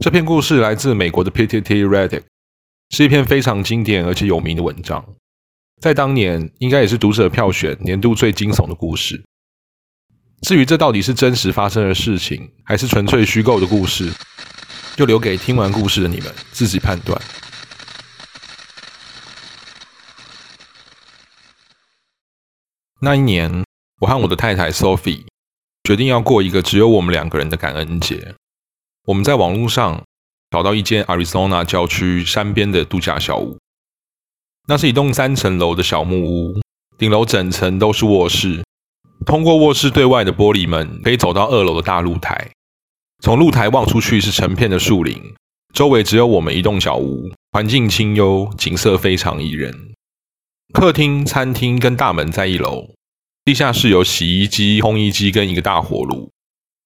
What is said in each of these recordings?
这篇故事来自美国的 P.T.T. Reddit，是一篇非常经典而且有名的文章，在当年应该也是读者票选年度最惊悚的故事。至于这到底是真实发生的事情，还是纯粹虚构的故事，就留给听完故事的你们自己判断。那一年，我和我的太太 Sophie 决定要过一个只有我们两个人的感恩节。我们在网络上找到一间 Arizona 郊区山边的度假小屋，那是一栋三层楼的小木屋，顶楼整层都是卧室。通过卧室对外的玻璃门，可以走到二楼的大露台。从露台望出去是成片的树林，周围只有我们一栋小屋，环境清幽，景色非常宜人。客厅、餐厅跟大门在一楼，地下室有洗衣机、烘衣机跟一个大火炉。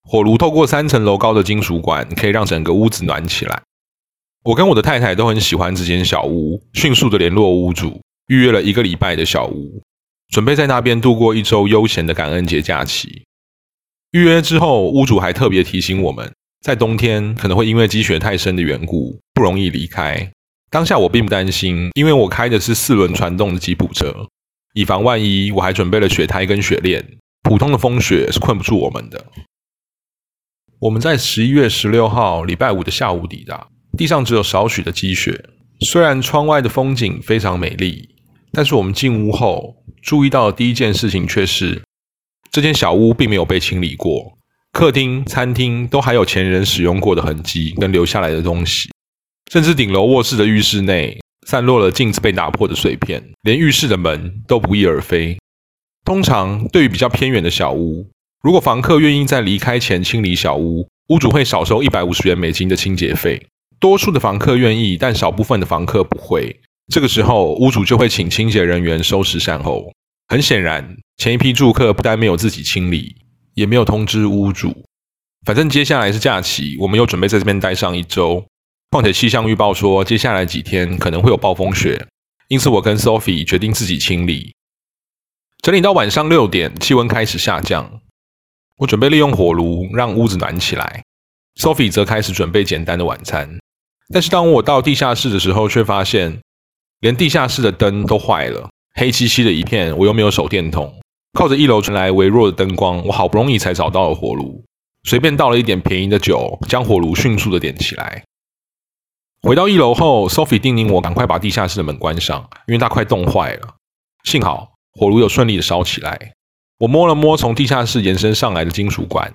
火炉透过三层楼高的金属管，可以让整个屋子暖起来。我跟我的太太都很喜欢这间小屋，迅速的联络屋主，预约了一个礼拜的小屋，准备在那边度过一周悠闲的感恩节假期。预约之后，屋主还特别提醒我们，在冬天可能会因为积雪太深的缘故，不容易离开。当下我并不担心，因为我开的是四轮传动的吉普车，以防万一，我还准备了雪胎跟雪链。普通的风雪是困不住我们的。我们在十一月十六号礼拜五的下午抵达，地上只有少许的积雪。虽然窗外的风景非常美丽，但是我们进屋后注意到的第一件事情却是，这间小屋并没有被清理过。客厅、餐厅都还有前人使用过的痕迹跟留下来的东西，甚至顶楼卧室的浴室内散落了镜子被打破的碎片，连浴室的门都不翼而飞。通常对于比较偏远的小屋，如果房客愿意在离开前清理小屋，屋主会少收一百五十元美金的清洁费。多数的房客愿意，但少部分的房客不会。这个时候，屋主就会请清洁人员收拾善后。很显然，前一批住客不但没有自己清理，也没有通知屋主。反正接下来是假期，我们又准备在这边待上一周。况且气象预报说，接下来几天可能会有暴风雪，因此我跟 Sophie 决定自己清理。整理到晚上六点，气温开始下降。我准备利用火炉让屋子暖起来，Sophie 则开始准备简单的晚餐。但是当我到地下室的时候，却发现连地下室的灯都坏了，黑漆漆的一片。我又没有手电筒，靠着一楼传来微弱的灯光，我好不容易才找到了火炉，随便倒了一点便宜的酒，将火炉迅速的点起来。回到一楼后，Sophie 叮咛我赶快把地下室的门关上，因为它快冻坏了。幸好火炉有顺利的烧起来。我摸了摸从地下室延伸上来的金属管，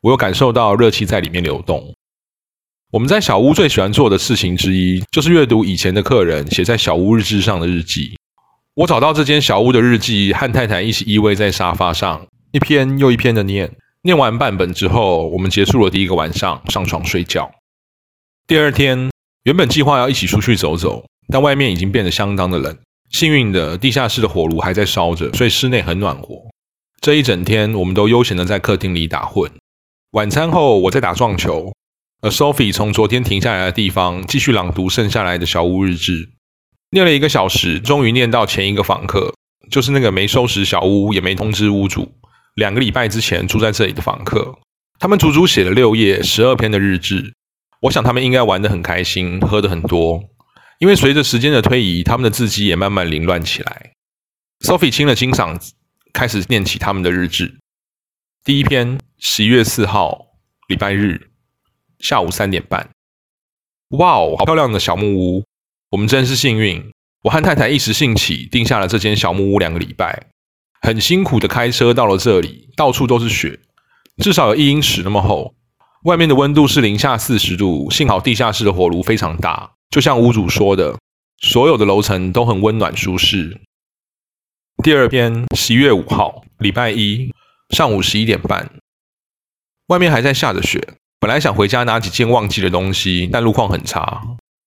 我又感受到热气在里面流动。我们在小屋最喜欢做的事情之一，就是阅读以前的客人写在小屋日志上的日记。我找到这间小屋的日记，和太太一起依偎在沙发上，一篇又一篇的念。念完半本之后，我们结束了第一个晚上，上床睡觉。第二天，原本计划要一起出去走走，但外面已经变得相当的冷。幸运的，地下室的火炉还在烧着，所以室内很暖和。这一整天，我们都悠闲的在客厅里打混。晚餐后，我在打撞球，而 Sophie 从昨天停下来的地方继续朗读剩下来的小屋日志。念了一个小时，终于念到前一个访客，就是那个没收拾小屋也没通知屋主，两个礼拜之前住在这里的访客。他们足足写了六页、十二篇的日志。我想他们应该玩得很开心，喝得很多，因为随着时间的推移，他们的字迹也慢慢凌乱起来。Sophie 清了清嗓子。开始念起他们的日志。第一篇，十一月四号，礼拜日，下午三点半。哇哦，好漂亮的小木屋！我们真是幸运。我和太太一时兴起，定下了这间小木屋两个礼拜。很辛苦的开车到了这里，到处都是雪，至少有一英尺那么厚。外面的温度是零下四十度。幸好地下室的火炉非常大，就像屋主说的，所有的楼层都很温暖舒适。第二篇，十一月五号，礼拜一上午十一点半，外面还在下着雪。本来想回家拿几件忘记的东西，但路况很差，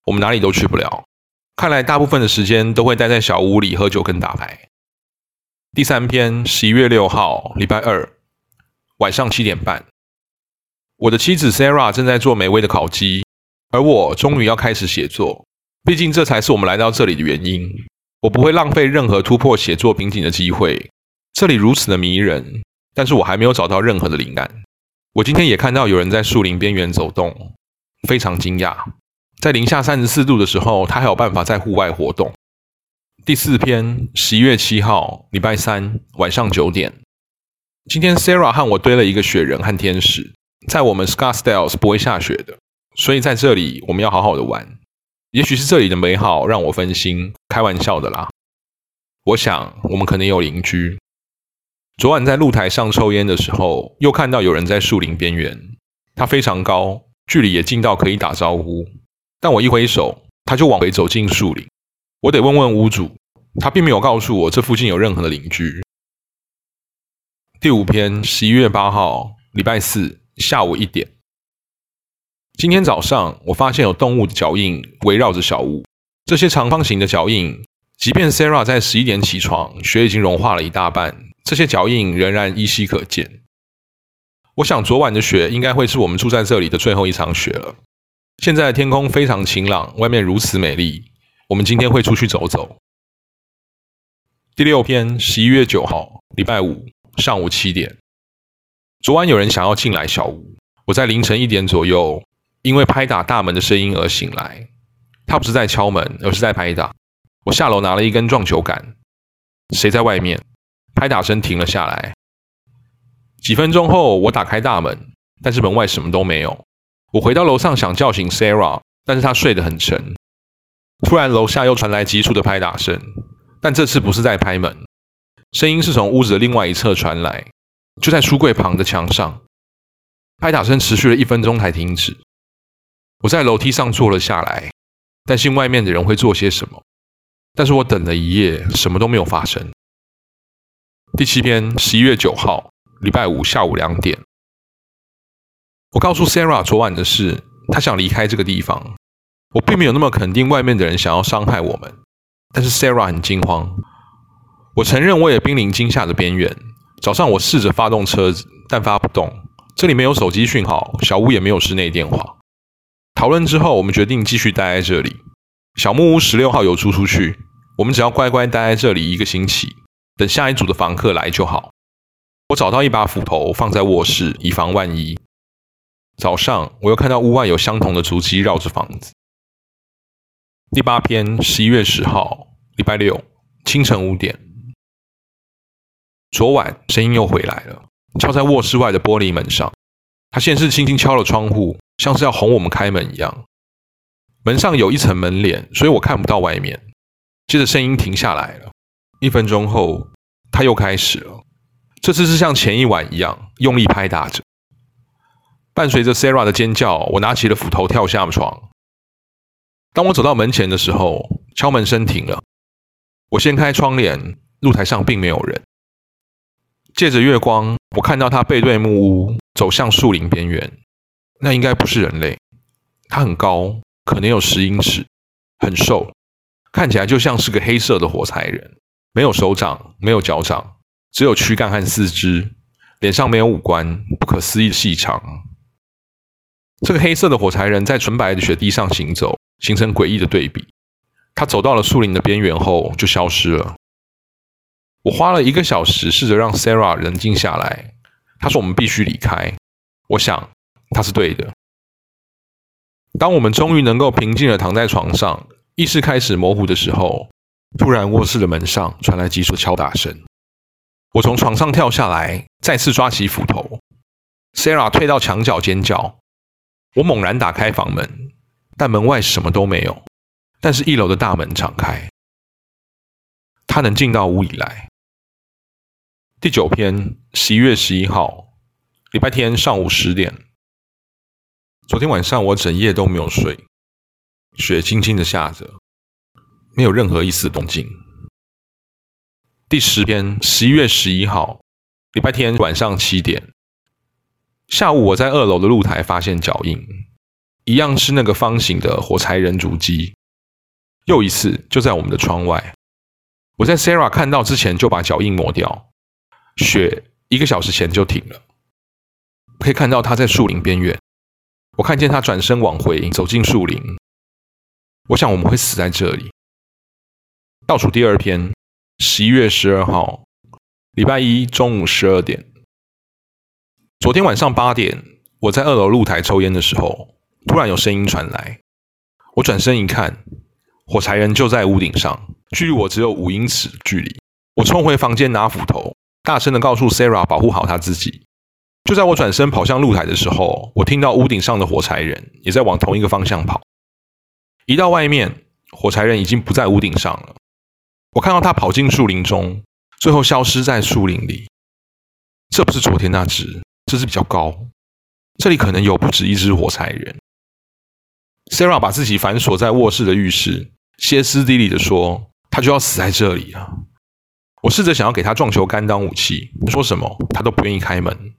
我们哪里都去不了。看来大部分的时间都会待在小屋里喝酒跟打牌。第三篇，十一月六号，礼拜二晚上七点半，我的妻子 Sarah 正在做美味的烤鸡，而我终于要开始写作，毕竟这才是我们来到这里的原因。我不会浪费任何突破写作瓶颈的机会。这里如此的迷人，但是我还没有找到任何的灵感。我今天也看到有人在树林边缘走动，非常惊讶，在零下三十四度的时候，他还有办法在户外活动。第四篇，十一月七号，礼拜三晚上九点。今天 Sarah 和我堆了一个雪人和天使，在我们 Scottsdale 是不会下雪的，所以在这里我们要好好的玩。也许是这里的美好让我分心，开玩笑的啦。我想我们可能有邻居。昨晚在露台上抽烟的时候，又看到有人在树林边缘。他非常高，距离也近到可以打招呼，但我一挥手，他就往回走进树林。我得问问屋主，他并没有告诉我这附近有任何的邻居。第五篇，十一月八号，礼拜四下午一点。今天早上，我发现有动物的脚印围绕着小屋。这些长方形的脚印，即便 Sarah 在十一点起床，雪已经融化了一大半，这些脚印仍然依稀可见。我想，昨晚的雪应该会是我们住在这里的最后一场雪了。现在天空非常晴朗，外面如此美丽。我们今天会出去走走。第六篇，十一月九号，礼拜五。上午七点，昨晚有人想要进来小屋。我在凌晨一点左右，因为拍打大门的声音而醒来。他不是在敲门，而是在拍打。我下楼拿了一根撞球杆。谁在外面？拍打声停了下来。几分钟后，我打开大门，但是门外什么都没有。我回到楼上想叫醒 Sarah，但是她睡得很沉。突然，楼下又传来急促的拍打声，但这次不是在拍门。声音是从屋子的另外一侧传来，就在书柜旁的墙上。拍打声持续了一分钟才停止。我在楼梯上坐了下来，担心外面的人会做些什么。但是我等了一夜，什么都没有发生。第七篇，十一月九号，礼拜五下午两点。我告诉 Sarah 昨晚的事，她想离开这个地方。我并没有那么肯定外面的人想要伤害我们，但是 Sarah 很惊慌。我承认我也濒临惊吓的边缘。早上我试着发动车子，但发不动。这里没有手机讯号，小屋也没有室内电话。讨论之后，我们决定继续待在这里。小木屋十六号有租出去，我们只要乖乖待在这里一个星期，等下一组的房客来就好。我找到一把斧头放在卧室，以防万一。早上我又看到屋外有相同的足迹绕着房子。第八篇，十一月十号，礼拜六，清晨五点。昨晚声音又回来了，敲在卧室外的玻璃门上。他先是轻轻敲了窗户，像是要哄我们开门一样。门上有一层门帘，所以我看不到外面。接着声音停下来了。一分钟后，他又开始了。这次是像前一晚一样，用力拍打着。伴随着 Sarah 的尖叫，我拿起了斧头跳下床。当我走到门前的时候，敲门声停了。我掀开窗帘，露台上并没有人。借着月光，我看到他背对木屋，走向树林边缘。那应该不是人类。他很高，可能有十英尺，很瘦，看起来就像是个黑色的火柴人。没有手掌，没有脚掌，只有躯干和四肢。脸上没有五官，不可思议的细长。这个黑色的火柴人在纯白的雪地上行走，形成诡异的对比。他走到了树林的边缘后，就消失了。我花了一个小时试着让 Sarah 冷静下来。他说：“我们必须离开。”我想他是对的。当我们终于能够平静的躺在床上，意识开始模糊的时候，突然卧室的门上传来急促的敲打声。我从床上跳下来，再次抓起斧头。Sarah 退到墙角尖叫。我猛然打开房门，但门外什么都没有。但是一楼的大门敞开，他能进到屋里来。第九篇，十一月十一号，礼拜天上午十点。昨天晚上我整夜都没有睡，雪轻轻的下着，没有任何一丝动静。第十天，十一月十一号，礼拜天晚上七点。下午我在二楼的露台发现脚印，一样是那个方形的火柴人足迹，又一次就在我们的窗外。我在 Sarah 看到之前就把脚印抹掉。雪一个小时前就停了，可以看到他在树林边缘。我看见他转身往回走进树林。我想我们会死在这里。倒数第二篇，十一月十二号，礼拜一中午十二点。昨天晚上八点，我在二楼露台抽烟的时候，突然有声音传来，我转身一看，火柴人就在屋顶上，距离我只有五英尺距离。我冲回房间拿斧头，大声的告诉 Sarah 保护好她自己。就在我转身跑向露台的时候，我听到屋顶上的火柴人也在往同一个方向跑。一到外面，火柴人已经不在屋顶上了。我看到他跑进树林中，最后消失在树林里。这不是昨天那只，这只比较高。这里可能有不止一只火柴人。Sarah 把自己反锁在卧室的浴室，歇斯底里的说：“他就要死在这里啊！”我试着想要给他撞球杆当武器，说什么他都不愿意开门。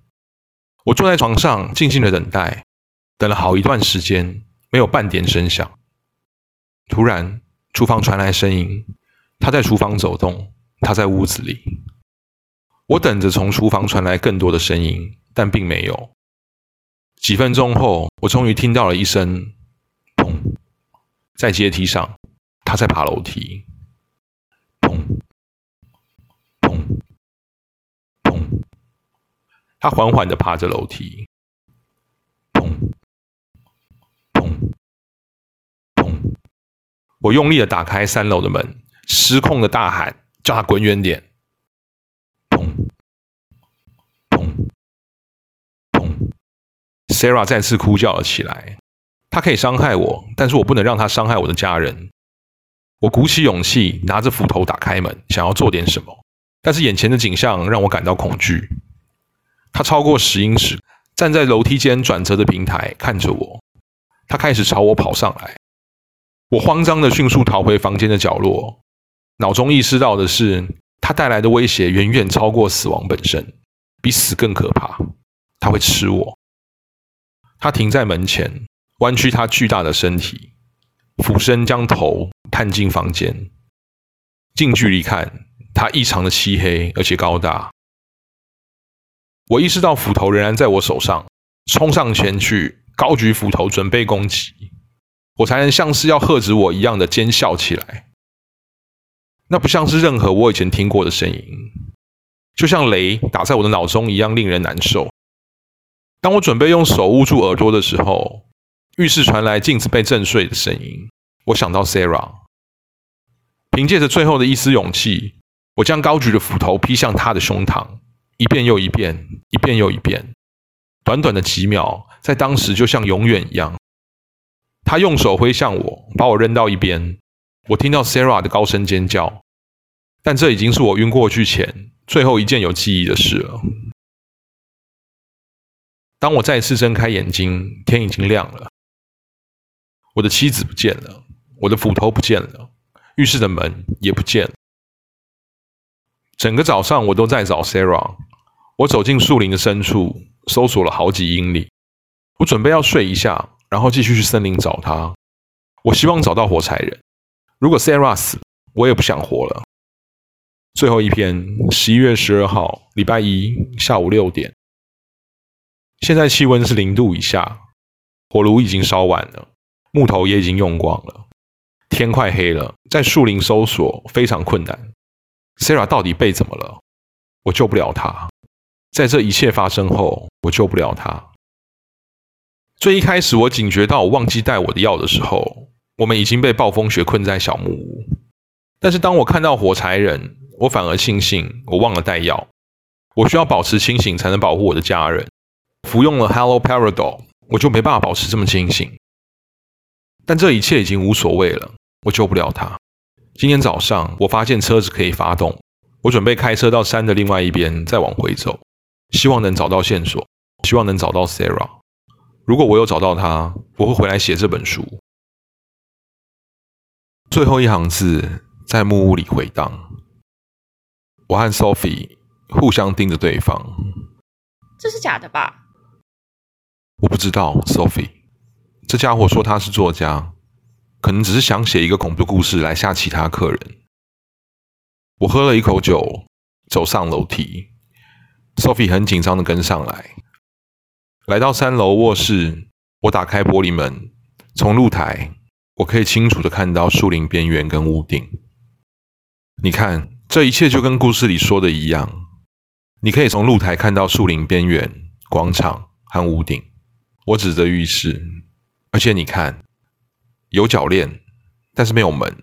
我坐在床上静静的等待，等了好一段时间，没有半点声响。突然，厨房传来声音，他在厨房走动，他在屋子里。我等着从厨房传来更多的声音，但并没有。几分钟后，我终于听到了一声“砰”，在阶梯上，他在爬楼梯。砰砰，他缓缓的爬着楼梯。砰砰砰，我用力的打开三楼的门，失控的大喊，叫他滚远点。砰砰砰 Sarah 再次哭叫了起来。他可以伤害我，但是我不能让他伤害我的家人。我鼓起勇气，拿着斧头打开门，想要做点什么，但是眼前的景象让我感到恐惧。他超过十英尺，站在楼梯间转折的平台看着我。他开始朝我跑上来。我慌张的迅速逃回房间的角落，脑中意识到的是，他带来的威胁远远超过死亡本身，比死更可怕。他会吃我。他停在门前，弯曲他巨大的身体，俯身将头探进房间。近距离看，他异常的漆黑而且高大。我意识到斧头仍然在我手上，冲上前去，高举斧头准备攻击。我才能像是要喝止我一样的尖笑起来。那不像是任何我以前听过的声音，就像雷打在我的脑中一样，令人难受。当我准备用手捂住耳朵的时候，浴室传来镜子被震碎的声音。我想到 Sarah，凭借着最后的一丝勇气，我将高举的斧头劈向他的胸膛，一遍又一遍，一遍又一遍。短短的几秒，在当时就像永远一样。他用手挥向我，把我扔到一边。我听到 Sarah 的高声尖叫，但这已经是我晕过去前最后一件有记忆的事了。当我再次睁开眼睛，天已经亮了。我的妻子不见了，我的斧头不见了，浴室的门也不见了。整个早上我都在找 Sarah。我走进树林的深处，搜索了好几英里。我准备要睡一下，然后继续去森林找他。我希望找到火柴人。如果 Sarah 死，我也不想活了。最后一篇，十一月十二号，礼拜一下午六点。现在气温是零度以下，火炉已经烧完了，木头也已经用光了，天快黑了，在树林搜索非常困难。Sara 到底被怎么了？我救不了她。在这一切发生后，我救不了她。最一开始，我警觉到我忘记带我的药的时候，我们已经被暴风雪困在小木屋。但是当我看到火柴人，我反而庆幸我忘了带药。我需要保持清醒，才能保护我的家人。服用了 Hello Paradol，我就没办法保持这么清醒。但这一切已经无所谓了，我救不了他。今天早上我发现车子可以发动，我准备开车到山的另外一边，再往回走，希望能找到线索，希望能找到 Sarah。如果我有找到他，我会回来写这本书。最后一行字在木屋里回荡。我和 Sophie 互相盯着对方。这是假的吧？我不知道，Sophie，这家伙说他是作家，可能只是想写一个恐怖故事来吓其他客人。我喝了一口酒，走上楼梯。Sophie 很紧张的跟上来，来到三楼卧室，我打开玻璃门，从露台我可以清楚的看到树林边缘跟屋顶。你看，这一切就跟故事里说的一样，你可以从露台看到树林边缘、广场和屋顶。我指着浴室，而且你看，有铰链，但是没有门。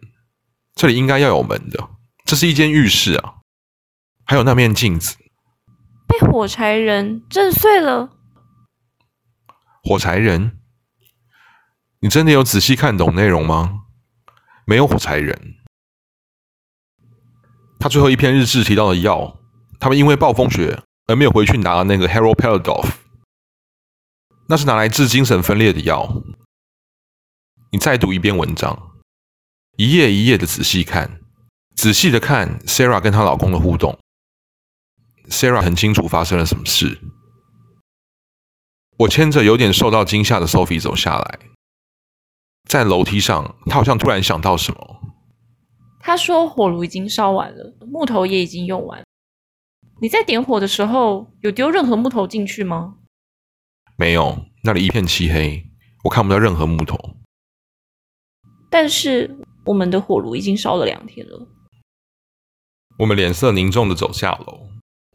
这里应该要有门的。这是一间浴室啊，还有那面镜子被火柴人震碎了。火柴人，你真的有仔细看懂内容吗？没有火柴人。他最后一篇日志提到的药，他们因为暴风雪而没有回去拿那个 Harold p e l d o f f 那是拿来治精神分裂的药。你再读一遍文章，一页一页的仔细看，仔细的看 Sarah 跟她老公的互动。Sarah 很清楚发生了什么事。我牵着有点受到惊吓的 Sophie 走下来，在楼梯上，她好像突然想到什么。她说：“火炉已经烧完了，木头也已经用完。你在点火的时候有丢任何木头进去吗？”“没有，那里一片漆黑，我看不到任何木头。”“但是我们的火炉已经烧了两天了。”我们脸色凝重的走下楼，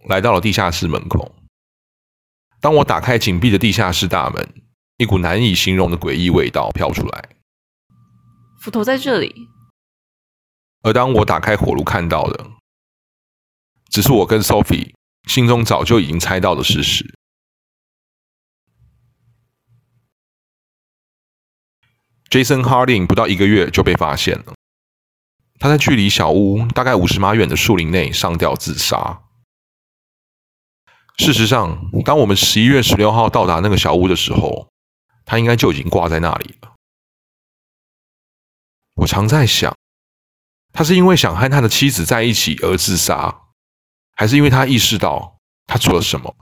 来到了地下室门口。当我打开紧闭的地下室大门，一股难以形容的诡异味道飘出来。斧头在这里。而当我打开火炉看到的，只是我跟 Sophie 心中早就已经猜到的事实。Jason Harding 不到一个月就被发现了，他在距离小屋大概五十码远的树林内上吊自杀。事实上，当我们十一月十六号到达那个小屋的时候，他应该就已经挂在那里了。我常在想，他是因为想和他的妻子在一起而自杀，还是因为他意识到他做了什么？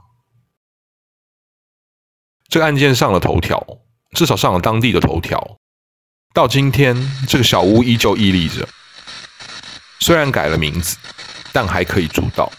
这个案件上了头条，至少上了当地的头条。到今天，这个小屋依旧屹立着，虽然改了名字，但还可以住到。